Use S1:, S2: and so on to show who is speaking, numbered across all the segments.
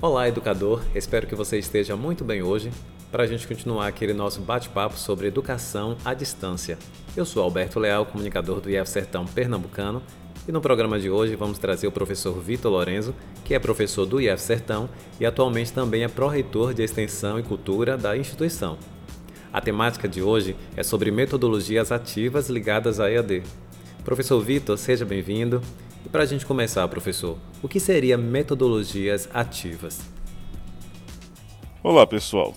S1: Olá, educador! Espero que você esteja muito bem hoje para a gente continuar aquele nosso bate-papo sobre educação à distância. Eu sou Alberto Leal, comunicador do IF Sertão Pernambucano, e no programa de hoje vamos trazer o professor Vitor Lorenzo, que é professor do IF Sertão e atualmente também é pró-reitor de Extensão e Cultura da instituição. A temática de hoje é sobre metodologias ativas ligadas à EAD. Professor Vitor, seja bem-vindo. E para a gente começar, professor, o que seria metodologias ativas?
S2: Olá, pessoal.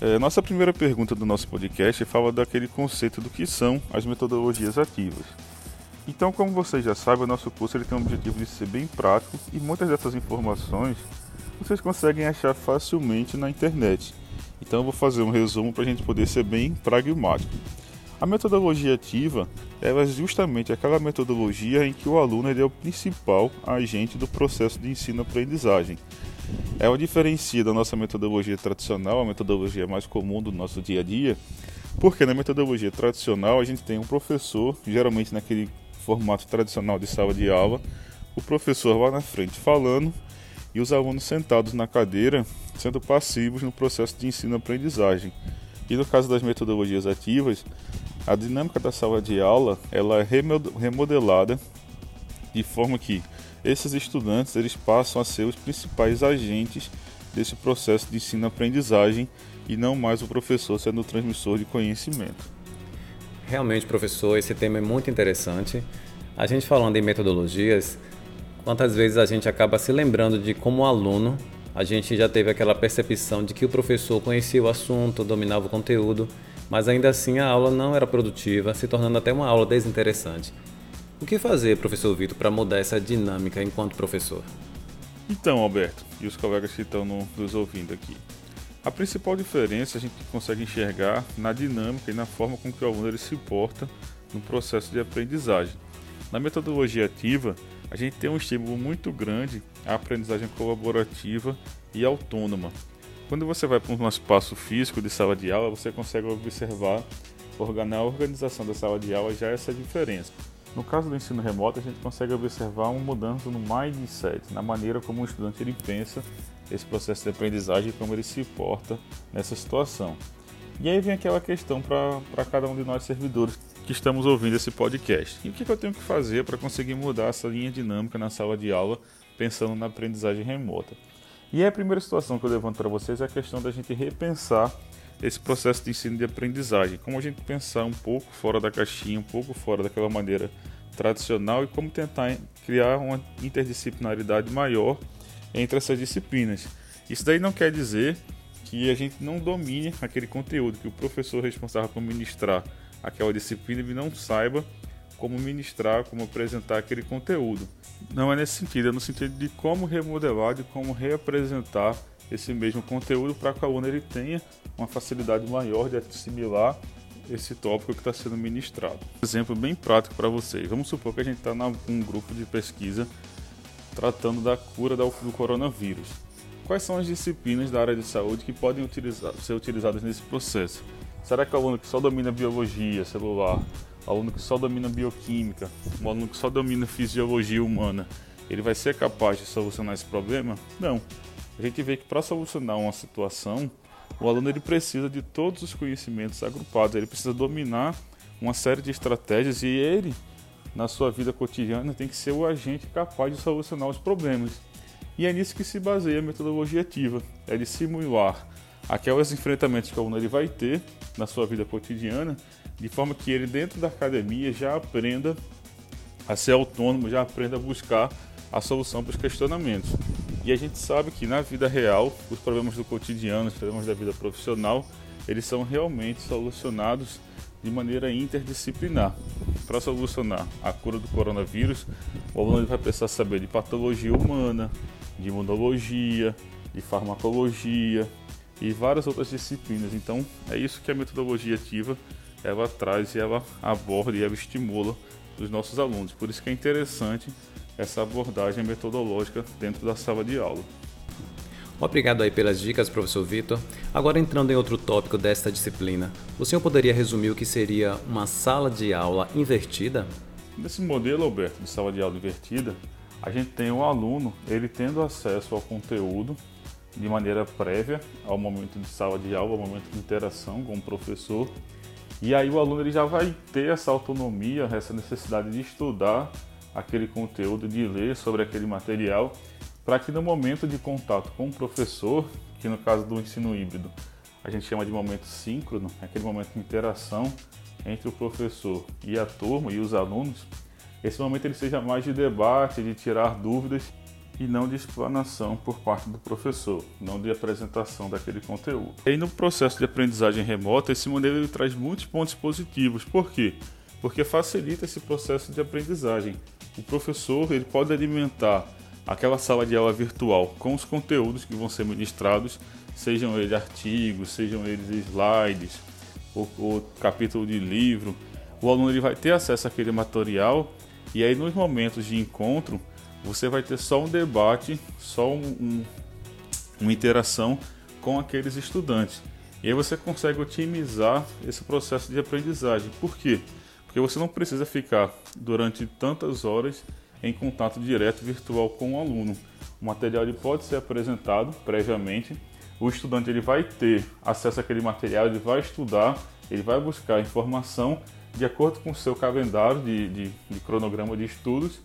S2: É, nossa primeira pergunta do nosso podcast fala daquele conceito do que são as metodologias ativas. Então, como vocês já sabem, o nosso curso ele tem o objetivo de ser bem prático e muitas dessas informações vocês conseguem achar facilmente na internet. Então, eu vou fazer um resumo para a gente poder ser bem pragmático. A metodologia ativa é justamente aquela metodologia em que o aluno é o principal agente do processo de ensino-aprendizagem. Ela diferencia da nossa metodologia tradicional, a metodologia mais comum do nosso dia a dia, porque na metodologia tradicional a gente tem um professor, geralmente naquele formato tradicional de sala de aula, o professor lá na frente falando e os alunos sentados na cadeira sendo passivos no processo de ensino-aprendizagem. E no caso das metodologias ativas, a dinâmica da sala de aula ela é remodelada de forma que esses estudantes eles passam a ser os principais agentes desse processo de ensino-aprendizagem e não mais o professor sendo o transmissor de conhecimento.
S1: Realmente, professor, esse tema é muito interessante. A gente falando em metodologias, quantas vezes a gente acaba se lembrando de como aluno a gente já teve aquela percepção de que o professor conhecia o assunto, dominava o conteúdo mas ainda assim a aula não era produtiva, se tornando até uma aula desinteressante. O que fazer, professor Vitor, para mudar essa dinâmica enquanto professor?
S2: Então, Alberto, e os colegas que estão nos ouvindo aqui. A principal diferença a gente consegue enxergar na dinâmica e na forma com que o aluno ele se porta no processo de aprendizagem. Na metodologia ativa, a gente tem um estímulo muito grande à aprendizagem colaborativa e autônoma, quando você vai para um espaço físico de sala de aula, você consegue observar na organização da sala de aula já essa diferença. No caso do ensino remoto, a gente consegue observar uma mudança no mindset, na maneira como o estudante ele pensa esse processo de aprendizagem e como ele se porta nessa situação. E aí vem aquela questão para cada um de nós servidores que estamos ouvindo esse podcast. E o que, que eu tenho que fazer para conseguir mudar essa linha dinâmica na sala de aula pensando na aprendizagem remota? E a primeira situação que eu levanto para vocês é a questão da gente repensar esse processo de ensino de aprendizagem, como a gente pensar um pouco fora da caixinha, um pouco fora daquela maneira tradicional e como tentar criar uma interdisciplinaridade maior entre essas disciplinas. Isso daí não quer dizer que a gente não domine aquele conteúdo, que o professor responsável por ministrar aquela disciplina não saiba como ministrar, como apresentar aquele conteúdo. Não é nesse sentido, é no sentido de como remodelar, de como reapresentar esse mesmo conteúdo para que o aluno ele tenha uma facilidade maior de assimilar esse tópico que está sendo ministrado. Exemplo bem prático para vocês. Vamos supor que a gente está num grupo de pesquisa tratando da cura do coronavírus. Quais são as disciplinas da área de saúde que podem utilizar, ser utilizadas nesse processo? Será que o aluno que só domina biologia celular aluno que só domina bioquímica, um aluno que só domina fisiologia humana, ele vai ser capaz de solucionar esse problema? Não. A gente vê que para solucionar uma situação, o aluno ele precisa de todos os conhecimentos agrupados, ele precisa dominar uma série de estratégias e ele, na sua vida cotidiana, tem que ser o agente capaz de solucionar os problemas. E é nisso que se baseia a metodologia ativa, é de simular aqueles enfrentamentos que o aluno ele vai ter na sua vida cotidiana de forma que ele dentro da academia já aprenda a ser autônomo, já aprenda a buscar a solução para os questionamentos. E a gente sabe que na vida real, os problemas do cotidiano, os problemas da vida profissional, eles são realmente solucionados de maneira interdisciplinar. Para solucionar a cura do coronavírus, o aluno vai precisar saber de patologia humana, de imunologia, de farmacologia e várias outras disciplinas. Então, é isso que a metodologia ativa ela traz e ela aborda e ela estimula os nossos alunos. Por isso que é interessante essa abordagem metodológica dentro da sala de aula.
S1: Obrigado aí pelas dicas, professor Vitor. Agora entrando em outro tópico desta disciplina, o senhor poderia resumir o que seria uma sala de aula invertida?
S2: Nesse modelo, Alberto, de sala de aula invertida, a gente tem o aluno, ele tendo acesso ao conteúdo de maneira prévia ao momento de sala de aula, ao momento de interação com o professor. E aí o aluno ele já vai ter essa autonomia, essa necessidade de estudar aquele conteúdo, de ler sobre aquele material, para que no momento de contato com o professor, que no caso do ensino híbrido a gente chama de momento síncrono, aquele momento de interação entre o professor e a turma e os alunos, esse momento ele seja mais de debate, de tirar dúvidas e não de explanação por parte do professor, não de apresentação daquele conteúdo. E no processo de aprendizagem remota, esse modelo traz muitos pontos positivos. Por quê? Porque facilita esse processo de aprendizagem. O professor ele pode alimentar aquela sala de aula virtual com os conteúdos que vão ser ministrados, sejam eles artigos, sejam eles slides, ou, ou capítulo de livro. O aluno ele vai ter acesso àquele material e aí nos momentos de encontro você vai ter só um debate, só um, um, uma interação com aqueles estudantes. E aí você consegue otimizar esse processo de aprendizagem. Por quê? Porque você não precisa ficar durante tantas horas em contato direto virtual com o aluno. O material ele pode ser apresentado previamente. O estudante ele vai ter acesso àquele material, ele vai estudar, ele vai buscar informação de acordo com o seu calendário de, de, de cronograma de estudos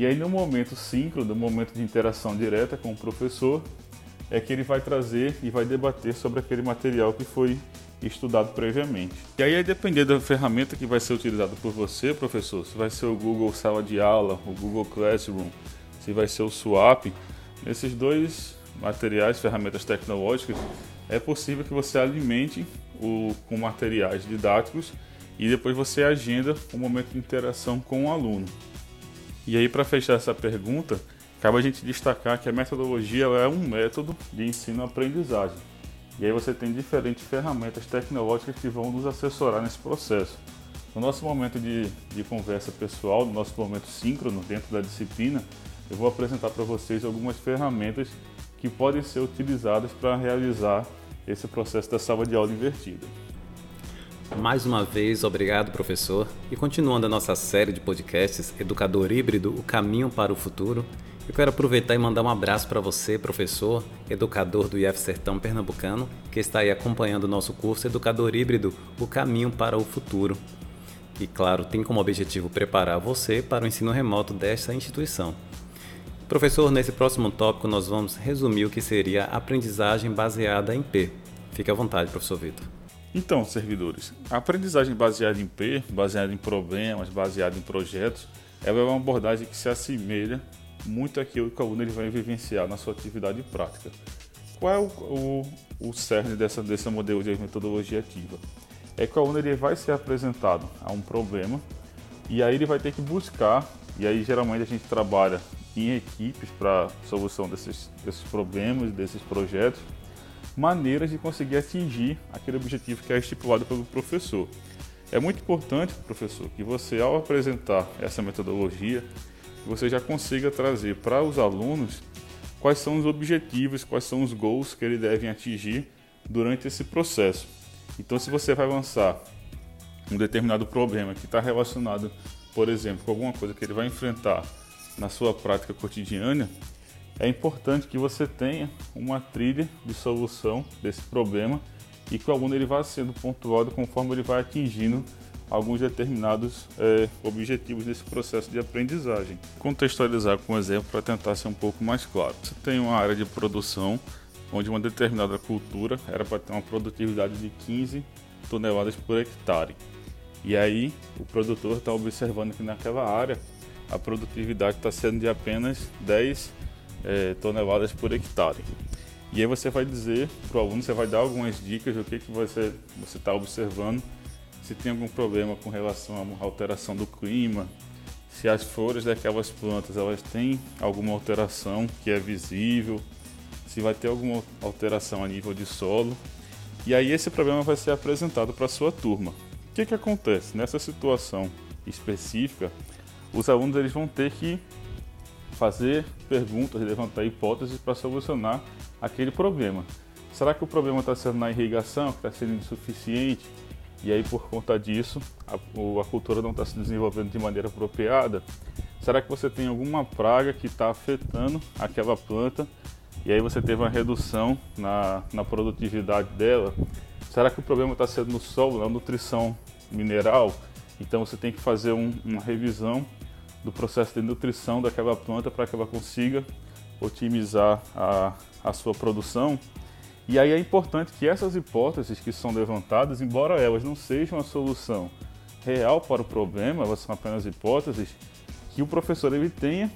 S2: e aí, no momento síncrono, no momento de interação direta com o professor, é que ele vai trazer e vai debater sobre aquele material que foi estudado previamente. E aí, depender da ferramenta que vai ser utilizada por você, professor, se vai ser o Google Sala de Aula, o Google Classroom, se vai ser o Swap, nesses dois materiais, ferramentas tecnológicas, é possível que você alimente o, com materiais didáticos e depois você agenda um momento de interação com o aluno. E aí, para fechar essa pergunta, cabe a gente destacar que a metodologia é um método de ensino-aprendizagem. E aí você tem diferentes ferramentas tecnológicas que vão nos assessorar nesse processo. No nosso momento de, de conversa pessoal, no nosso momento síncrono dentro da disciplina, eu vou apresentar para vocês algumas ferramentas que podem ser utilizadas para realizar esse processo da sala de aula invertida.
S1: Mais uma vez, obrigado, professor. E continuando a nossa série de podcasts Educador Híbrido O Caminho para o Futuro, eu quero aproveitar e mandar um abraço para você, professor, educador do IF Sertão Pernambucano, que está aí acompanhando o nosso curso Educador Híbrido O Caminho para o Futuro. E, claro, tem como objetivo preparar você para o ensino remoto desta instituição. Professor, nesse próximo tópico nós vamos resumir o que seria aprendizagem baseada em P. Fique à vontade, professor Vitor.
S2: Então, servidores, a aprendizagem baseada em P, baseada em problemas, baseada em projetos, ela é uma abordagem que se assemelha muito àquilo que o aluno ele vai vivenciar na sua atividade prática. Qual é o, o, o cerne dessa, desse modelo de metodologia ativa? É que o aluno ele vai ser apresentado a um problema e aí ele vai ter que buscar, e aí geralmente a gente trabalha em equipes para solução desses, desses problemas, desses projetos, maneiras de conseguir atingir aquele objetivo que é estipulado pelo professor. É muito importante, professor, que você, ao apresentar essa metodologia, você já consiga trazer para os alunos quais são os objetivos, quais são os goals que eles devem atingir durante esse processo. Então, se você vai lançar um determinado problema que está relacionado, por exemplo, com alguma coisa que ele vai enfrentar na sua prática cotidiana, é importante que você tenha uma trilha de solução desse problema e que o aluno ele vá sendo pontuado conforme ele vai atingindo alguns determinados é, objetivos desse processo de aprendizagem. Contextualizar com um exemplo para tentar ser um pouco mais claro. Você tem uma área de produção onde uma determinada cultura era para ter uma produtividade de 15 toneladas por hectare. E aí o produtor está observando que naquela área a produtividade está sendo de apenas 10 é, toneladas por hectare. E aí você vai dizer para o aluno, você vai dar algumas dicas do que, que você está observando, se tem algum problema com relação à alteração do clima, se as flores daquelas plantas elas têm alguma alteração que é visível, se vai ter alguma alteração a nível de solo. E aí esse problema vai ser apresentado para a sua turma. O que, que acontece? Nessa situação específica, os alunos eles vão ter que fazer perguntas, levantar hipóteses para solucionar aquele problema. Será que o problema está sendo na irrigação, que está sendo insuficiente? E aí, por conta disso, a, a cultura não está se desenvolvendo de maneira apropriada? Será que você tem alguma praga que está afetando aquela planta e aí você teve uma redução na, na produtividade dela, será que o problema está sendo no solo, na nutrição mineral? Então você tem que fazer um, uma revisão do processo de nutrição daquela planta para que ela consiga otimizar a, a sua produção. E aí é importante que essas hipóteses que são levantadas, embora elas não sejam a solução real para o problema, elas são apenas hipóteses, que o professor ele tenha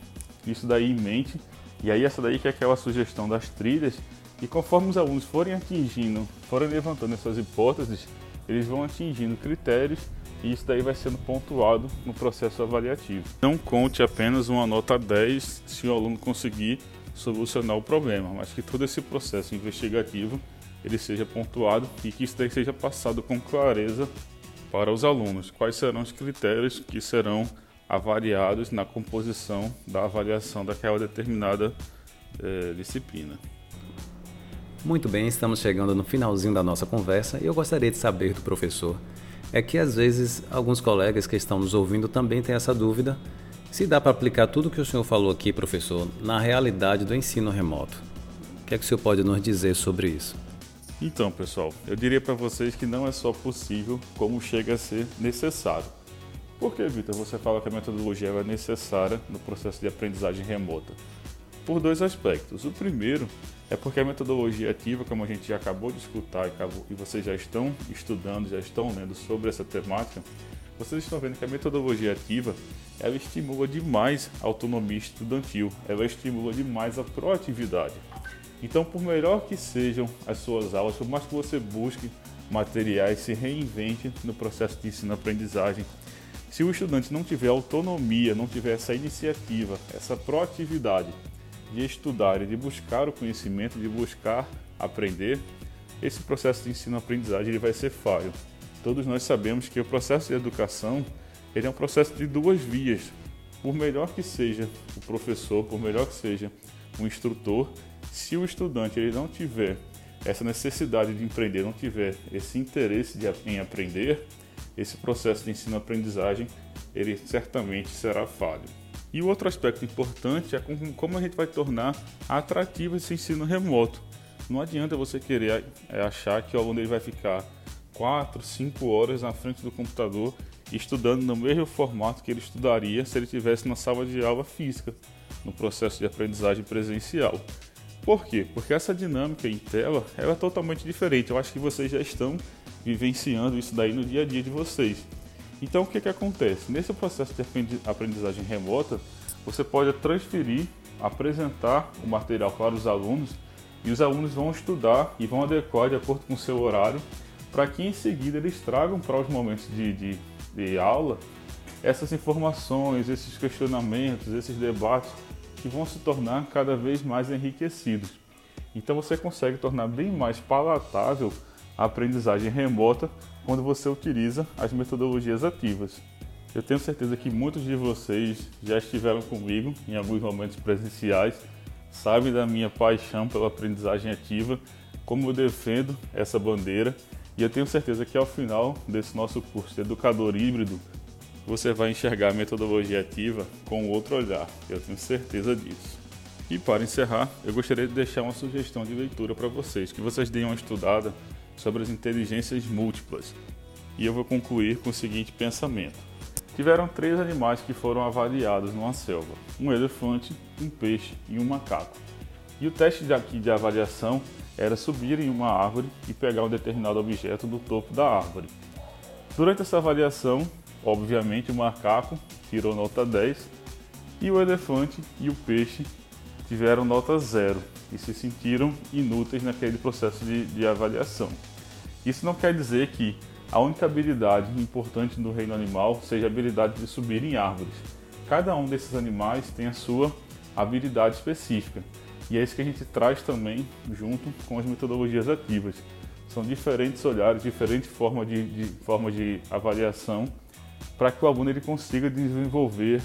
S2: isso daí em mente. E aí essa daí que é aquela sugestão das trilhas, e conforme os alunos forem atingindo, forem levantando essas hipóteses, eles vão atingindo critérios e isso daí vai sendo pontuado no processo avaliativo. Não conte apenas uma nota 10 se o aluno conseguir solucionar o problema, mas que todo esse processo investigativo ele seja pontuado e que isso daí seja passado com clareza para os alunos. Quais serão os critérios que serão avaliados na composição da avaliação daquela determinada eh, disciplina.
S1: Muito bem, estamos chegando no finalzinho da nossa conversa e eu gostaria de saber do professor é que às vezes alguns colegas que estão nos ouvindo também têm essa dúvida se dá para aplicar tudo o que o senhor falou aqui, professor, na realidade do ensino remoto. O que é que o senhor pode nos dizer sobre isso?
S2: Então, pessoal, eu diria para vocês que não é só possível, como chega a ser necessário. Por que, Vitor, você fala que a metodologia é necessária no processo de aprendizagem remota? Por dois aspectos. O primeiro é porque a metodologia ativa, como a gente já acabou de escutar e vocês já estão estudando, já estão lendo sobre essa temática, vocês estão vendo que a metodologia ativa ela estimula demais a autonomia estudantil, ela estimula demais a proatividade. Então, por melhor que sejam as suas aulas, por mais que você busque materiais, se reinvente no processo de ensino-aprendizagem, se o estudante não tiver autonomia, não tiver essa iniciativa, essa proatividade, de estudar e de buscar o conhecimento, de buscar aprender, esse processo de ensino-aprendizagem ele vai ser falho. Todos nós sabemos que o processo de educação ele é um processo de duas vias. Por melhor que seja o professor, por melhor que seja o instrutor, se o estudante ele não tiver essa necessidade de empreender, não tiver esse interesse de, em aprender, esse processo de ensino-aprendizagem ele certamente será falho. E o outro aspecto importante é como a gente vai tornar atrativo esse ensino remoto. Não adianta você querer é, achar que o aluno vai ficar 4, 5 horas na frente do computador estudando no mesmo formato que ele estudaria se ele estivesse na sala de aula física, no processo de aprendizagem presencial. Por quê? Porque essa dinâmica em tela ela é totalmente diferente. Eu acho que vocês já estão vivenciando isso daí no dia a dia de vocês. Então o que, que acontece? Nesse processo de aprendizagem remota, você pode transferir, apresentar o material para os alunos e os alunos vão estudar e vão adequar de acordo com o seu horário para que em seguida eles tragam para os momentos de, de, de aula essas informações, esses questionamentos, esses debates que vão se tornar cada vez mais enriquecidos. Então você consegue tornar bem mais palatável a aprendizagem remota quando você utiliza as metodologias ativas. Eu tenho certeza que muitos de vocês já estiveram comigo em alguns momentos presenciais, sabem da minha paixão pela aprendizagem ativa, como eu defendo essa bandeira, e eu tenho certeza que ao final desse nosso curso de educador híbrido, você vai enxergar a metodologia ativa com outro olhar. Eu tenho certeza disso. E para encerrar, eu gostaria de deixar uma sugestão de leitura para vocês, que vocês deem uma estudada sobre as inteligências múltiplas. E eu vou concluir com o seguinte pensamento. Tiveram três animais que foram avaliados numa selva: um elefante, um peixe e um macaco. E o teste aqui de avaliação era subir em uma árvore e pegar um determinado objeto do topo da árvore. Durante essa avaliação, obviamente o macaco tirou nota 10 e o elefante e o peixe tiveram nota 0 e se sentiram inúteis naquele processo de, de avaliação. Isso não quer dizer que a única habilidade importante no reino animal seja a habilidade de subir em árvores. Cada um desses animais tem a sua habilidade específica. E é isso que a gente traz também junto com as metodologias ativas. São diferentes olhares, diferentes formas de, de, forma de avaliação para que o aluno ele consiga desenvolver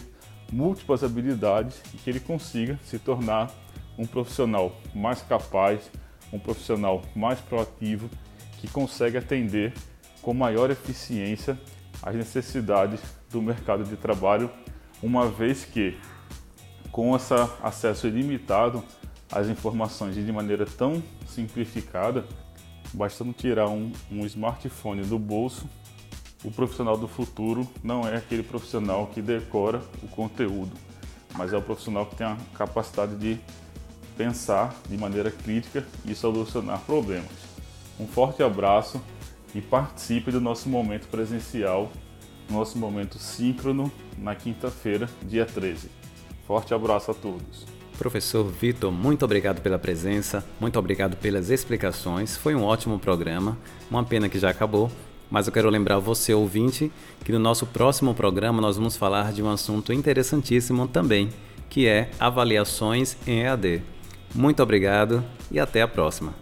S2: múltiplas habilidades e que ele consiga se tornar um profissional mais capaz, um profissional mais proativo, que consegue atender com maior eficiência as necessidades do mercado de trabalho, uma vez que com esse acesso ilimitado as informações de maneira tão simplificada, bastando tirar um, um smartphone do bolso, o profissional do futuro não é aquele profissional que decora o conteúdo, mas é o profissional que tem a capacidade de pensar de maneira crítica e solucionar problemas. Um forte abraço e participe do nosso momento presencial, nosso momento síncrono na quinta-feira, dia 13. Forte abraço a todos.
S1: Professor Vitor, muito obrigado pela presença, muito obrigado pelas explicações. Foi um ótimo programa, uma pena que já acabou, mas eu quero lembrar você, ouvinte, que no nosso próximo programa nós vamos falar de um assunto interessantíssimo também, que é avaliações em EAD. Muito obrigado e até a próxima.